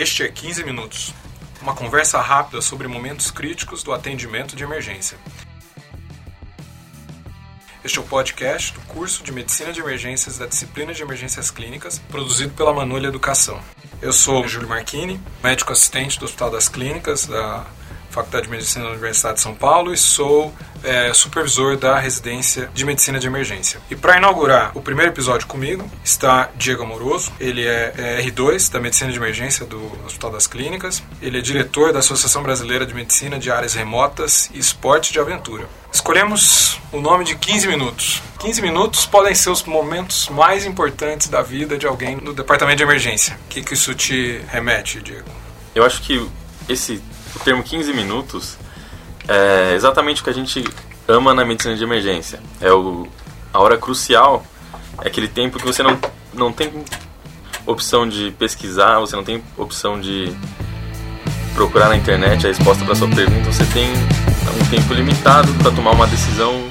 Este é 15 Minutos uma conversa rápida sobre momentos críticos do atendimento de emergência. Este é o podcast do curso de Medicina de Emergências da disciplina de Emergências Clínicas, produzido pela Manulha Educação. Eu sou Júlio Marchini, médico assistente do Hospital das Clínicas da Faculdade de Medicina da Universidade de São Paulo e sou é, supervisor da residência de medicina de emergência. E para inaugurar o primeiro episódio comigo está Diego Amoroso. Ele é, é, R2 da medicina de emergência do Hospital das Clínicas. Ele é diretor da Associação Brasileira de Medicina de Áreas Remotas e Esporte de Aventura. Escolhemos o nome de 15 minutos. 15 minutos podem ser os momentos mais importantes da vida de alguém no departamento de emergência. O que, que isso te remete, Diego? Eu acho que esse o termo 15 minutos é exatamente o que a gente ama na medicina de emergência. É o, a hora crucial, é aquele tempo que você não, não tem opção de pesquisar, você não tem opção de procurar na internet a resposta para sua pergunta, você tem um tempo limitado para tomar uma decisão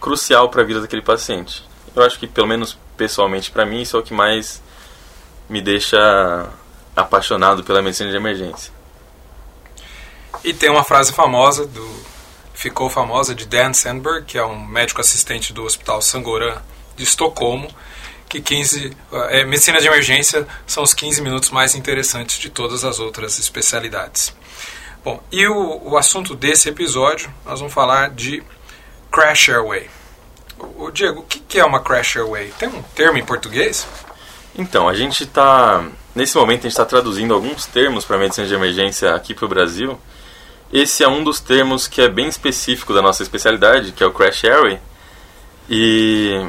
crucial para a vida daquele paciente. Eu acho que, pelo menos pessoalmente para mim, isso é o que mais me deixa apaixonado pela medicina de emergência. E tem uma frase famosa do ficou famosa de Dan Sandberg, que é um médico assistente do Hospital Sangoran de Estocolmo, que 15 é, medicina de emergência são os 15 minutos mais interessantes de todas as outras especialidades. Bom, e o, o assunto desse episódio, nós vamos falar de crash airway. O Diego, o que, que é uma crash airway? Tem um termo em português? Então, a gente está nesse momento a gente está traduzindo alguns termos para medicina de emergência aqui para o Brasil esse é um dos termos que é bem específico da nossa especialidade, que é o Crash Airway. E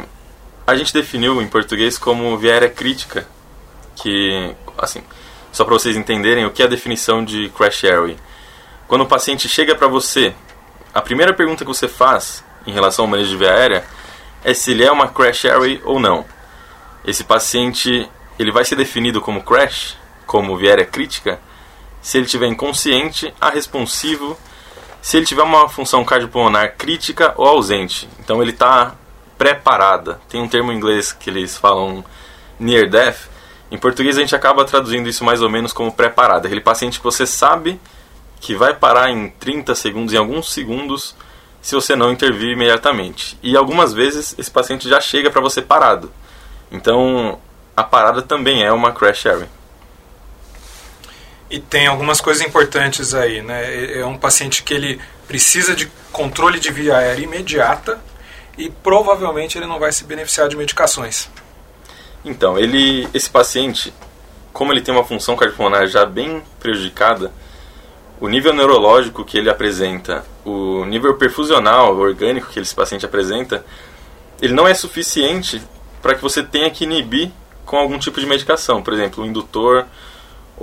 a gente definiu em português como viária crítica, que, assim, só para vocês entenderem o que é a definição de Crash Airway. Quando o paciente chega para você, a primeira pergunta que você faz em relação ao manejo de via aérea é se ele é uma Crash Airway ou não. Esse paciente, ele vai ser definido como crash, como viária crítica, se ele tiver inconsciente, responsivo, se ele tiver uma função cardiopulmonar crítica ou ausente. Então ele está preparada. Tem um termo em inglês que eles falam near death. Em português a gente acaba traduzindo isso mais ou menos como preparada. Aquele paciente que você sabe que vai parar em 30 segundos, em alguns segundos, se você não intervir imediatamente. E algumas vezes esse paciente já chega para você parado. Então a parada também é uma crash area. E tem algumas coisas importantes aí, né? É, é um paciente que ele precisa de controle de via aérea imediata e provavelmente ele não vai se beneficiar de medicações. Então, ele, esse paciente, como ele tem uma função cardiopulmonar já bem prejudicada, o nível neurológico que ele apresenta, o nível perfusional orgânico que esse paciente apresenta, ele não é suficiente para que você tenha que inibir com algum tipo de medicação, por exemplo, um indutor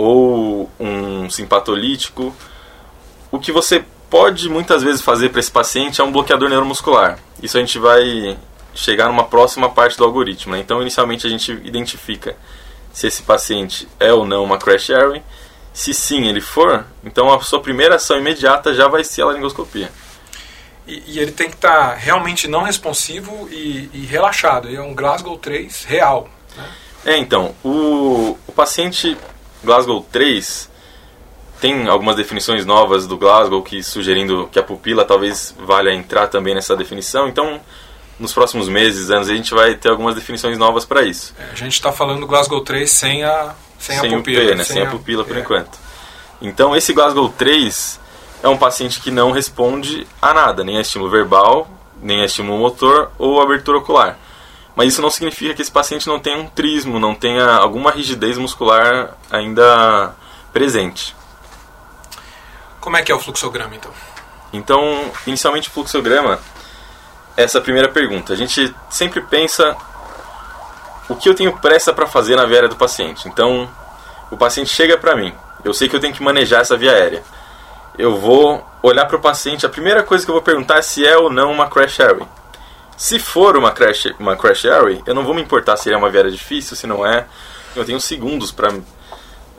ou um simpatolítico. O que você pode muitas vezes fazer para esse paciente é um bloqueador neuromuscular. Isso a gente vai chegar numa próxima parte do algoritmo. Né? Então, inicialmente a gente identifica se esse paciente é ou não uma crash airway. Se sim ele for, então a sua primeira ação imediata já vai ser a laringoscopia. E, e ele tem que estar tá realmente não responsivo e, e relaxado. é um Glasgow 3 real. Né? É, então, o, o paciente Glasgow 3 tem algumas definições novas do Glasgow que sugerindo que a pupila talvez valha entrar também nessa definição. Então, nos próximos meses, anos, a gente vai ter algumas definições novas para isso. É, a gente está falando do Glasgow 3 sem a sem, sem a pupila, P, né? sem, sem a, a, pupila por é. enquanto. Então, esse Glasgow 3 é um paciente que não responde a nada, nem a estímulo verbal, nem a estímulo motor ou abertura ocular. Mas isso não significa que esse paciente não tenha um trismo, não tenha alguma rigidez muscular ainda presente. Como é que é o fluxograma, então? Então, inicialmente o fluxograma, essa é primeira pergunta. A gente sempre pensa o que eu tenho pressa para fazer na via aérea do paciente. Então, o paciente chega para mim, eu sei que eu tenho que manejar essa via aérea. Eu vou olhar para o paciente, a primeira coisa que eu vou perguntar é se é ou não uma crash airway. Se for uma crash, uma crash airway, eu não vou me importar se é uma viária difícil, se não é. Eu tenho segundos para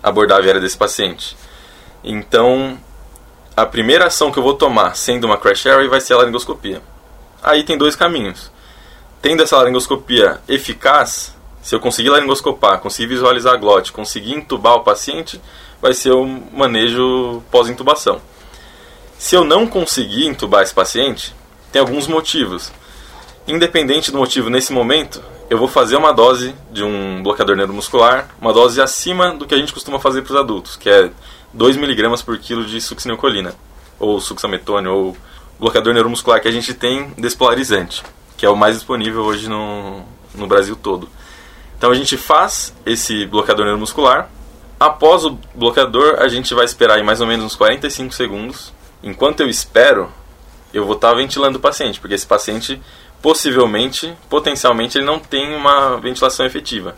abordar a viária desse paciente. Então, a primeira ação que eu vou tomar, sendo uma crash airway, vai ser a laringoscopia. Aí tem dois caminhos. Tendo essa laringoscopia eficaz, se eu conseguir laringoscopar, conseguir visualizar a glote, conseguir entubar o paciente, vai ser o manejo pós-intubação. Se eu não conseguir intubar esse paciente, tem alguns motivos. Independente do motivo nesse momento, eu vou fazer uma dose de um bloqueador neuromuscular, uma dose acima do que a gente costuma fazer para os adultos, que é 2mg por quilo de succinilcolina, ou succinilcolina, ou bloqueador neuromuscular que a gente tem despolarizante, que é o mais disponível hoje no, no Brasil todo. Então a gente faz esse bloqueador neuromuscular. Após o bloqueador, a gente vai esperar em mais ou menos uns 45 segundos. Enquanto eu espero, eu vou estar ventilando o paciente, porque esse paciente possivelmente, potencialmente, ele não tem uma ventilação efetiva.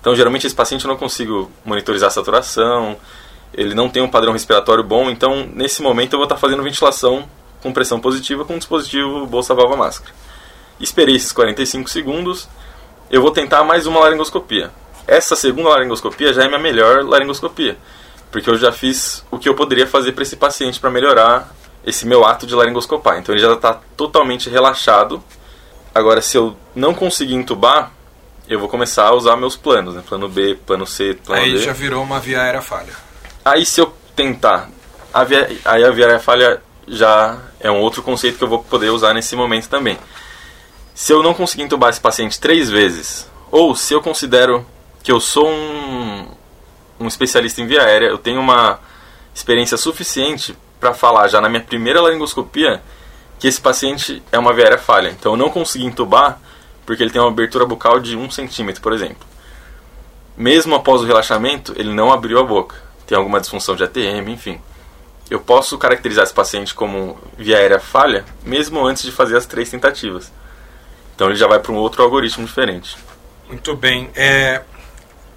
Então, geralmente, esse paciente eu não consigo monitorizar a saturação, ele não tem um padrão respiratório bom, então, nesse momento, eu vou estar fazendo ventilação com pressão positiva com o dispositivo bolsa válvula máscara. Esperei esses 45 segundos, eu vou tentar mais uma laringoscopia. Essa segunda laringoscopia já é minha melhor laringoscopia, porque eu já fiz o que eu poderia fazer para esse paciente para melhorar esse meu ato de laringoscopar. Então ele já está totalmente relaxado. Agora, se eu não conseguir entubar, eu vou começar a usar meus planos, né? Plano B, plano C, plano Aí D. já virou uma via aérea falha. Aí se eu tentar, a via, aí a via aérea falha já é um outro conceito que eu vou poder usar nesse momento também. Se eu não conseguir entubar esse paciente três vezes, ou se eu considero que eu sou um, um especialista em via aérea, eu tenho uma experiência suficiente para falar já na minha primeira laringoscopia que esse paciente é uma via aérea falha. Então eu não consegui entubar porque ele tem uma abertura bucal de 1 centímetro, por exemplo. Mesmo após o relaxamento, ele não abriu a boca. Tem alguma disfunção de ATM, enfim eu posso caracterizar esse paciente como via aérea falha, mesmo antes de fazer as três tentativas. Então ele já vai para um outro algoritmo diferente. Muito bem. É...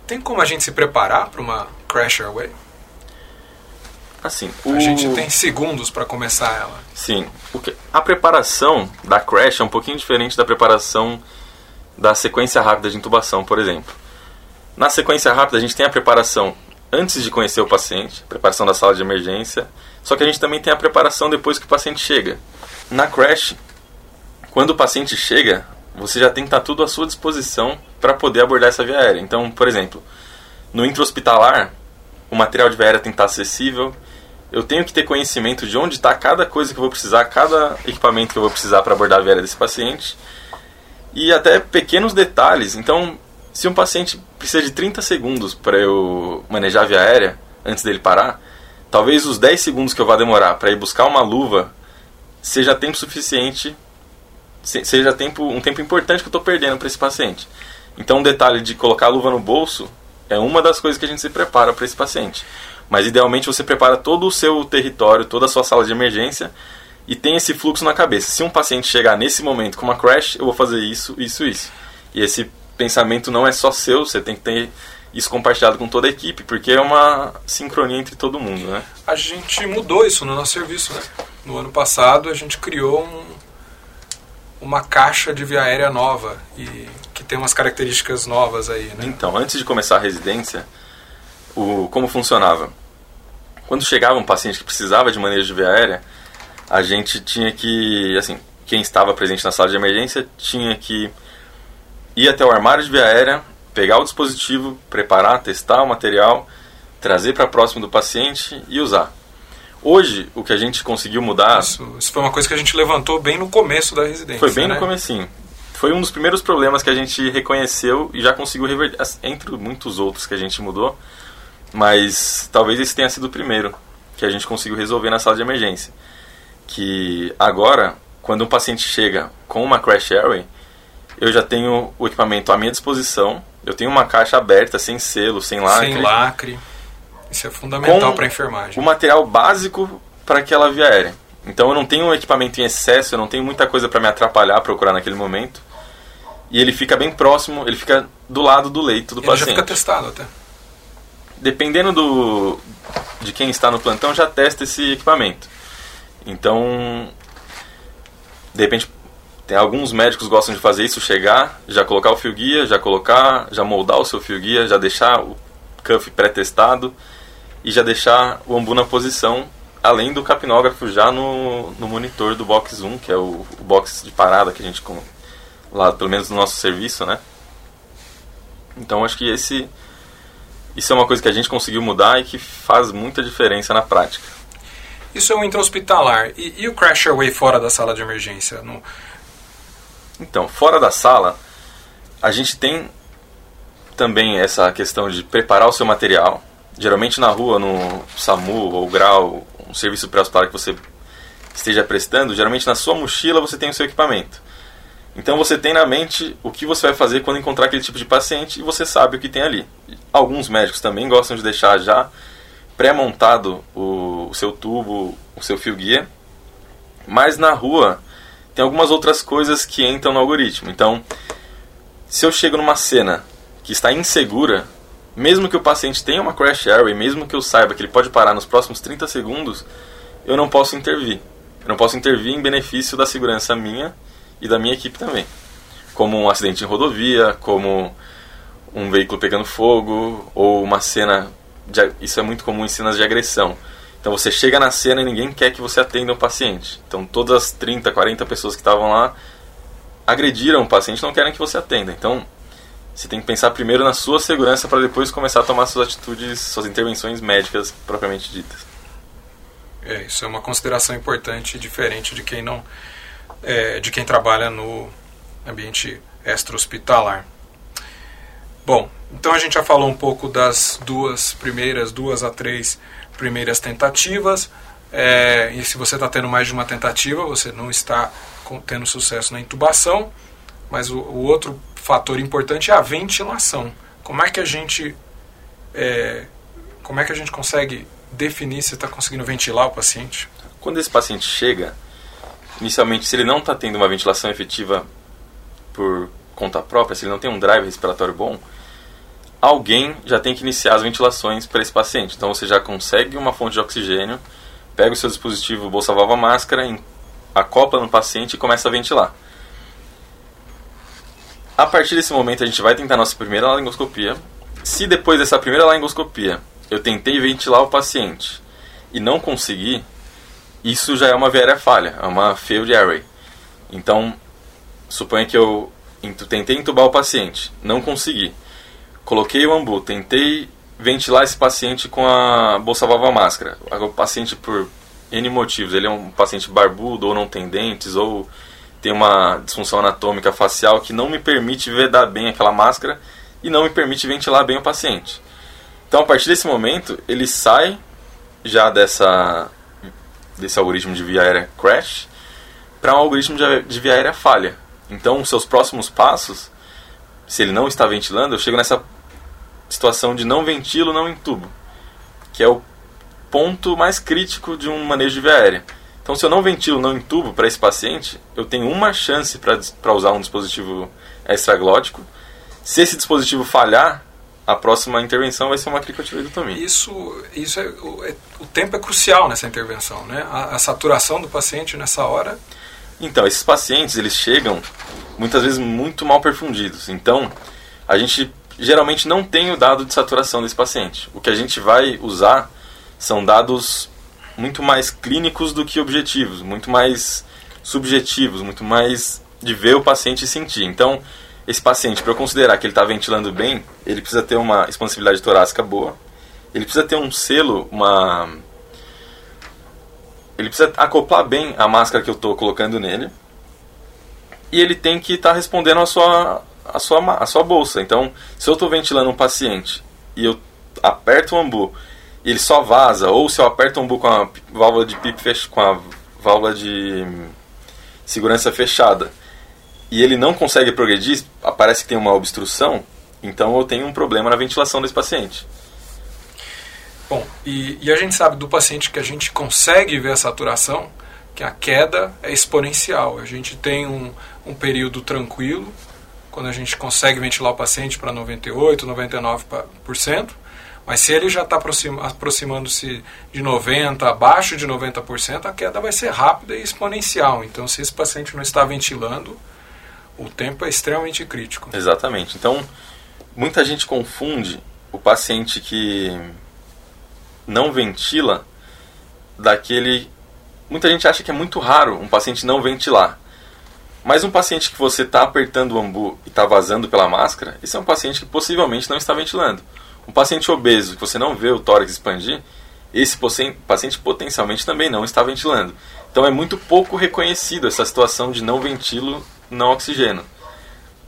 Tem como a gente se preparar para uma crash airway? Assim, o... A gente tem segundos para começar ela. Sim. Que... A preparação da crash é um pouquinho diferente da preparação da sequência rápida de intubação, por exemplo. Na sequência rápida, a gente tem a preparação antes de conhecer o paciente, preparação da sala de emergência. Só que a gente também tem a preparação depois que o paciente chega. Na crash, quando o paciente chega, você já tem que estar tudo à sua disposição para poder abordar essa via aérea. Então, por exemplo, no intra-hospitalar, material de aérea tem que estar acessível. Eu tenho que ter conhecimento de onde está cada coisa que eu vou precisar, cada equipamento que eu vou precisar para abordar a aérea desse paciente. E até pequenos detalhes. Então, se um paciente precisa de 30 segundos para eu manejar a via aérea antes dele parar, talvez os 10 segundos que eu vá demorar para ir buscar uma luva seja tempo suficiente, seja tempo, um tempo importante que eu estou perdendo para esse paciente. Então, um detalhe de colocar a luva no bolso é uma das coisas que a gente se prepara para esse paciente. Mas, idealmente, você prepara todo o seu território, toda a sua sala de emergência e tem esse fluxo na cabeça. Se um paciente chegar nesse momento com uma crash, eu vou fazer isso, isso, isso. E esse pensamento não é só seu, você tem que ter isso compartilhado com toda a equipe, porque é uma sincronia entre todo mundo, né? A gente mudou isso no nosso serviço, né? No ano passado a gente criou um, uma caixa de via aérea nova e que tem umas características novas aí, né? Então, antes de começar a residência, o como funcionava? Quando chegava um paciente que precisava de manejo de via aérea, a gente tinha que, assim, quem estava presente na sala de emergência tinha que ir até o armário de via aérea, pegar o dispositivo, preparar, testar o material, trazer para próximo do paciente e usar. Hoje, o que a gente conseguiu mudar... Isso, isso foi uma coisa que a gente levantou bem no começo da residência, Foi bem né? no comecinho. Foi um dos primeiros problemas que a gente reconheceu e já conseguiu reverter, entre muitos outros que a gente mudou, mas talvez esse tenha sido o primeiro que a gente conseguiu resolver na sala de emergência. Que agora, quando um paciente chega com uma crash airway, eu já tenho o equipamento à minha disposição. Eu tenho uma caixa aberta, sem selo, sem lacre. Sem lacre. Isso é fundamental para a enfermagem. O material básico para aquela via aérea. Então eu não tenho um equipamento em excesso, eu não tenho muita coisa para me atrapalhar procurar naquele momento. E ele fica bem próximo, ele fica do lado do leito do ele paciente. já fica testado até. Dependendo do de quem está no plantão, já testa esse equipamento. Então, de repente tem alguns médicos gostam de fazer isso, chegar, já colocar o fio guia, já colocar, já moldar o seu fio guia, já deixar o cuff pré-testado e já deixar o ambu na posição, além do capnógrafo já no, no monitor do box 1, que é o, o box de parada que a gente lá, pelo menos no nosso serviço, né? Então acho que esse Isso é uma coisa que a gente conseguiu mudar e que faz muita diferença na prática. Isso é um intra-hospitalar. E, e, o crash away fora da sala de emergência? No... Então, fora da sala, a gente tem também essa questão de preparar o seu material. Geralmente na rua, no SAMU ou GRAU, um serviço pré-hospitalar que você esteja prestando, geralmente na sua mochila você tem o seu equipamento. Então você tem na mente o que você vai fazer quando encontrar aquele tipo de paciente e você sabe o que tem ali. Alguns médicos também gostam de deixar já pré-montado o, o, seu tubo, o seu fio guia, mas na rua tem algumas outras coisas que entram no algoritmo. Então, se eu chego numa cena que está insegura, mesmo que o paciente tenha uma crash area, mesmo que eu saiba que ele pode parar nos próximos 30 segundos, eu não posso intervir. Eu não posso intervir em benefício da segurança minha e da minha equipe também. Como um acidente em rodovia, como um veículo pegando fogo, ou uma cena. De, isso é muito comum em cenas de agressão. Então você chega na cena e ninguém quer que você atenda um paciente. Então todas as 30, 40 pessoas que estavam lá agrediram o paciente não querem que você atenda. Então você tem que pensar primeiro na sua segurança para depois começar a tomar suas atitudes, suas intervenções médicas propriamente ditas. É, isso é uma consideração importante, diferente de quem não é, de quem trabalha no ambiente extra-hospitalar. Bom, então a gente já falou um pouco das duas primeiras, duas a três primeiras tentativas. É, e se você está tendo mais de uma tentativa, você não está tendo sucesso na intubação. Mas o, o outro fator importante é a ventilação. Como é que a gente é, como é que a gente consegue definir se está conseguindo ventilar o paciente? Quando esse paciente chega, inicialmente, se ele não está tendo uma ventilação efetiva por conta própria, se ele não tem um drive respiratório bom, alguém já tem que iniciar as ventilações para esse paciente. Então você já consegue uma fonte de oxigênio, pega o seu dispositivo bolsa válvula máscara, acopla no paciente e começa a ventilar. A partir desse momento a gente vai tentar nossa primeira laringoscopia. Se depois dessa primeira laringoscopia eu tentei ventilar o paciente e não consegui, isso já é uma viária falha, é uma failed array. Então, suponha que eu tentei entubar o paciente, não consegui. Coloquei o ambu, tentei ventilar esse paciente com a bolsa válvula máscara. O paciente, por N motivos, ele é um paciente barbudo ou não tem dentes ou tem uma disfunção anatômica facial que não me permite vedar bem aquela máscara e não me permite ventilar bem o paciente. Então, a partir desse momento, ele sai já dessa desse algoritmo de via aérea crash para um algoritmo de, via aérea falha. Então, seus próximos passos, se ele não está ventilando, eu chego nessa situação de não ventilo, não entubo, que é o ponto mais crítico de um manejo de via aérea. Então, se eu não ventilo, não entubo para esse paciente, eu tenho uma chance para usar um dispositivo extraglótico. Se esse dispositivo falhar, a próxima intervenção vai ser uma cricotiloidotomia. Isso, isso é, é, o tempo é crucial nessa intervenção, né? A, a, saturação do paciente nessa hora. Então, esses pacientes, eles chegam muitas vezes muito mal perfundidos. Então, a gente geralmente não tem o dado de saturação desse paciente. O que a gente vai usar são dados muito mais clínicos do que objetivos, muito mais subjetivos, muito mais de ver o paciente e sentir. Então, esse paciente, para eu considerar que ele está ventilando bem, ele precisa ter uma expansibilidade torácica boa, ele precisa ter um selo, uma. Ele precisa acoplar bem a máscara que eu estou colocando nele, e ele tem que estar tá respondendo a sua, a, sua, a sua bolsa. Então, se eu estou ventilando um paciente e eu aperto o ambu e ele só vaza, ou se eu aperto o ambu com a válvula de PIP com a válvula de segurança fechada e ele não consegue progredir, parece que tem uma obstrução, então eu tenho um problema na ventilação desse paciente. Bom, e, e, a gente sabe do paciente que a gente consegue ver a saturação, que a queda é exponencial. A gente tem um, um período tranquilo, quando a gente consegue ventilar o paciente para 98%, 99%, mas se ele já está aproximando-se de 90%, abaixo de 90%, a queda vai ser rápida e exponencial. Então, se esse paciente não está ventilando, o tempo é extremamente crítico. Exatamente. Então, muita gente confunde o paciente que não ventila daquele. Muita gente acha que é muito raro um paciente não ventilar. Mas um paciente que você está apertando o ambu e está vazando pela máscara, esse é um paciente que possivelmente não está ventilando. Um paciente obeso, que você não vê o tórax expandir, esse paciente potencialmente também não está ventilando. Então é muito pouco reconhecido essa situação de não ventilo, não oxigênio.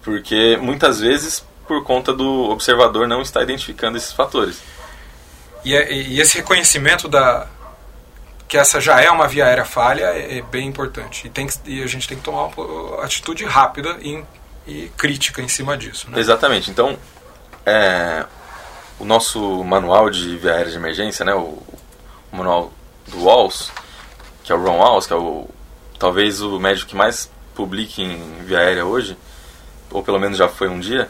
Porque muitas vezes, por conta do observador não estar identificando esses fatores. E, é, e esse reconhecimento da, que essa já é uma via aérea falha é, é bem importante. E, tem que, e a gente tem que tomar uma atitude rápida e, e crítica em cima disso. Né? Exatamente. Então, é, o nosso manual de via aérea de emergência, né, o, o manual do Walls, que é o Ron Walls, que é o, talvez o médico que mais publique em via aérea hoje, ou pelo menos já foi um dia,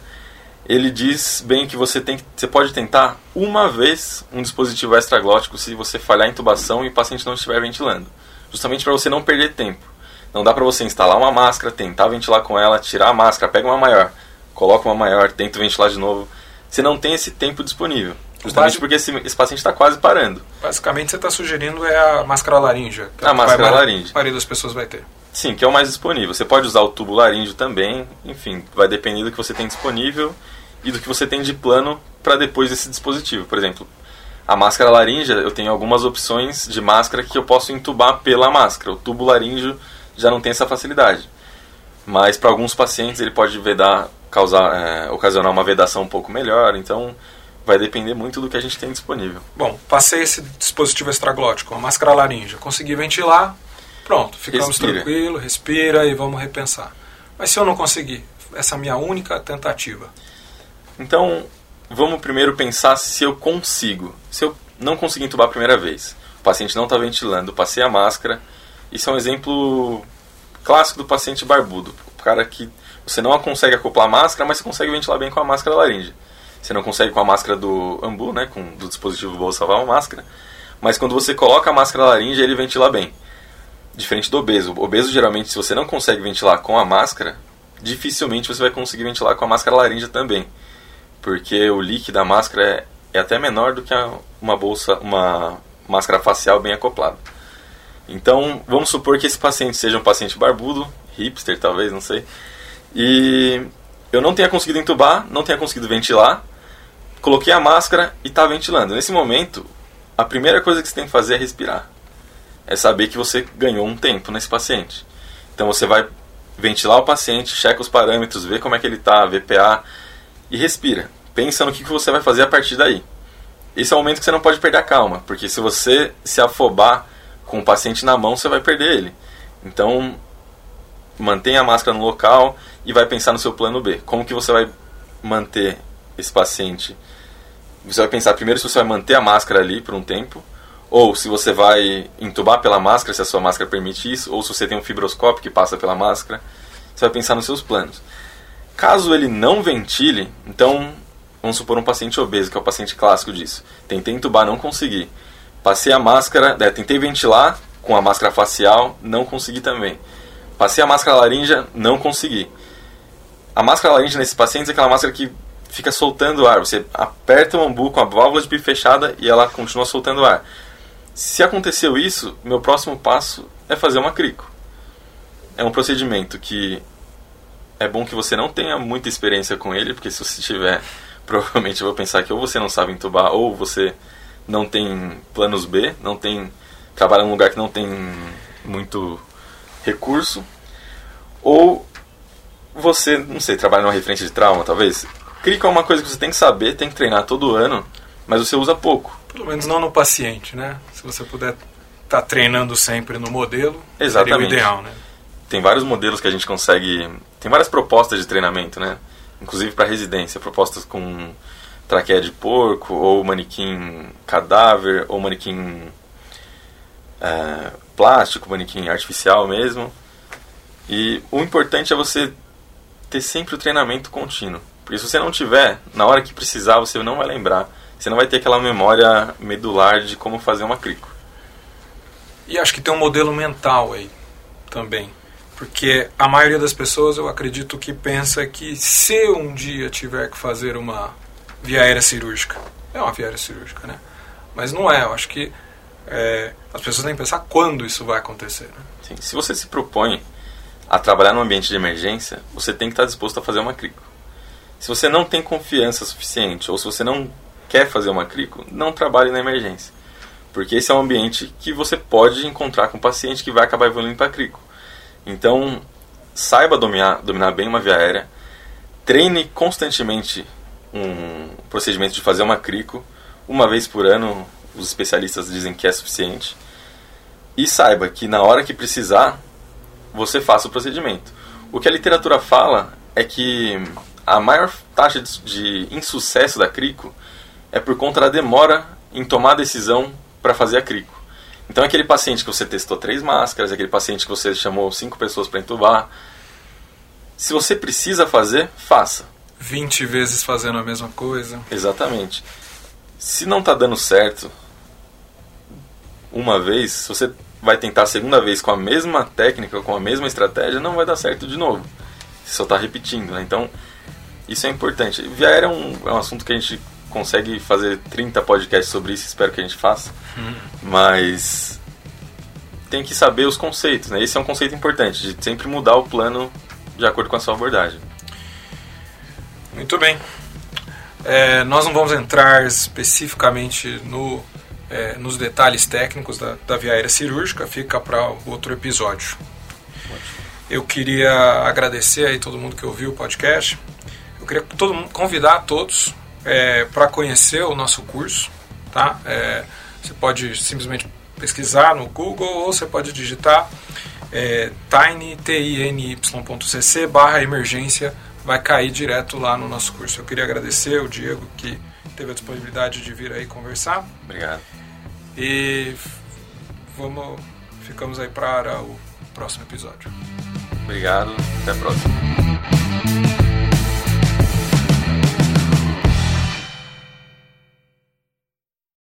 ele diz bem que você, tem, você pode tentar uma vez um dispositivo extraglótico se você falhar a intubação e o paciente não estiver ventilando. Justamente para você não perder tempo. Não dá para você instalar uma máscara, tentar ventilar com ela, tirar a máscara, pega uma maior, coloca uma maior, tenta ventilar de novo. Você não tem esse tempo disponível. Justamente porque esse, esse paciente está quase parando. Basicamente, você está sugerindo é a máscara laríngea. É a máscara laríngea. A maioria das pessoas vai ter. Sim, que é o mais disponível. Você pode usar o tubo laríngeo também. Enfim, vai depender do que você tem disponível e do que você tem de plano para depois desse dispositivo. Por exemplo, a máscara laríngea, eu tenho algumas opções de máscara que eu posso entubar pela máscara. O tubo laríngeo já não tem essa facilidade. Mas para alguns pacientes ele pode vedar, causar, é, ocasionar uma vedação um pouco melhor. Então vai depender muito do que a gente tem disponível. Bom, passei esse dispositivo extraglótico, a máscara laríngea, consegui ventilar, pronto, ficamos tranquilos, tranquilo, respira e vamos repensar. Mas se eu não conseguir, essa é a minha única tentativa. Então, vamos primeiro pensar se eu consigo. Se eu não conseguir entubar a primeira vez, o paciente não está ventilando, passei a máscara. Isso é um exemplo clássico do paciente barbudo. O cara que você não consegue acoplar a máscara, mas você consegue ventilar bem com a máscara laríngea. Você não consegue com a máscara do Ambu, né, com do dispositivo Bolsa Salvar uma máscara. Mas quando você coloca a máscara laríngea, ele ventila bem. Diferente do obeso. O obeso, geralmente, se você não consegue ventilar com a máscara, dificilmente você vai conseguir ventilar com a máscara laríngea também porque o leak da máscara é, é até menor do que uma bolsa, uma máscara facial bem acoplada. Então, vamos supor que esse paciente seja um paciente barbudo, hipster talvez, não sei, e eu não tenha conseguido entubar, não tenha conseguido ventilar, coloquei a máscara e está ventilando. Nesse momento, a primeira coisa que você tem que fazer é respirar. É saber que você ganhou um tempo nesse paciente. Então você vai ventilar o paciente, checa os parâmetros, vê como é que ele está, VPA, e respira. Pensa no que você vai fazer a partir daí. Esse é o momento que você não pode perder a calma, porque se você se afobar com o paciente na mão, você vai perder ele. Então, mantenha a máscara no local e vai pensar no seu plano B. Como que você vai manter esse paciente? Você vai pensar primeiro se você vai manter a máscara ali por um tempo, ou se você vai entubar pela máscara, se a sua máscara permite isso, ou se você tem um fibroscópio que passa pela máscara. Você vai pensar nos seus planos. Caso ele não ventile, então vamos supor um paciente obeso, que é o paciente clássico disso. Tentei entubar, não consegui. Passei a máscara, é, tentei ventilar com a máscara facial, não consegui também. Passei a máscara laríngea, não consegui. A máscara laríngea nesses pacientes é aquela máscara que fica soltando ar. Você aperta o ambu com a válvula de bife fechada e ela continua soltando ar. Se aconteceu isso, meu próximo passo é fazer uma crico. É um procedimento que é bom que você não tenha muita experiência com ele, porque se você tiver, provavelmente eu vou pensar que ou você não sabe entubar, ou você não tem planos B, não tem trabalha num lugar que não tem muito recurso, ou você, não sei, trabalha numa referência de trauma, talvez. Clica é uma coisa que você tem que saber, tem que treinar todo ano, mas você usa pouco. Pelo menos não no paciente, né? Se você puder estar tá treinando sempre no modelo, Exatamente. seria o ideal, né? Tem vários modelos que a gente consegue tem várias propostas de treinamento, né? Inclusive para residência, propostas com traqueia de porco, ou manequim cadáver, ou manequim é, plástico, manequim artificial mesmo. E o importante é você ter sempre o treinamento contínuo. Porque se você não tiver, na hora que precisar, você não vai lembrar. Você não vai ter aquela memória medular de como fazer uma crico. E acho que tem um modelo mental aí também. Porque a maioria das pessoas, eu acredito que pensa que se um dia tiver que fazer uma via aérea cirúrgica, é uma via aérea cirúrgica, né? Mas não é, eu acho que é, as pessoas têm que pensar quando isso vai acontecer. Né? Sim, se você se propõe a trabalhar num ambiente de emergência, você tem que estar disposto a fazer uma crico. Se você não tem confiança suficiente, ou se você não quer fazer uma crico, não trabalhe na emergência. Porque esse é um ambiente que você pode encontrar com o paciente que vai acabar evoluindo para crico. Então, saiba dominar, dominar bem uma via aérea, treine constantemente um procedimento de fazer uma crico, uma vez por ano, os especialistas dizem que é suficiente. E saiba que na hora que precisar, você faça o procedimento. O que a literatura fala é que a maior taxa de insucesso da crico é por conta da demora em tomar a decisão para fazer a crico. Então, aquele paciente que você testou três máscaras, aquele paciente que você chamou cinco pessoas para entubar, se você precisa fazer, faça. 20 vezes fazendo a mesma coisa. Exatamente. Se não está dando certo uma vez, se você vai tentar a segunda vez com a mesma técnica, com a mesma estratégia, não vai dar certo de novo. Você só está repetindo, né? Então, isso é importante. Via aérea é um, é um assunto que a gente consegue fazer 30 podcasts sobre isso, espero que a gente faça. Hum. Mas tem que saber os conceitos, né? Esse é um conceito importante, de sempre mudar o plano de acordo com a sua abordagem. Muito bem. É, nós não vamos entrar especificamente no, é, nos detalhes técnicos da, da via aérea cirúrgica, fica para outro episódio. Eu queria agradecer aí todo mundo que ouviu o podcast. Eu queria todo mundo, convidar todos é, para conhecer o nosso curso, tá? É, você pode simplesmente pesquisar no Google ou você pode digitar é, tiny.cc barra emergência, vai cair direto lá no nosso curso. Eu queria agradecer o Diego que teve a disponibilidade de vir aí conversar. Obrigado. E vamos, ficamos aí para o próximo episódio. Obrigado, até a próxima.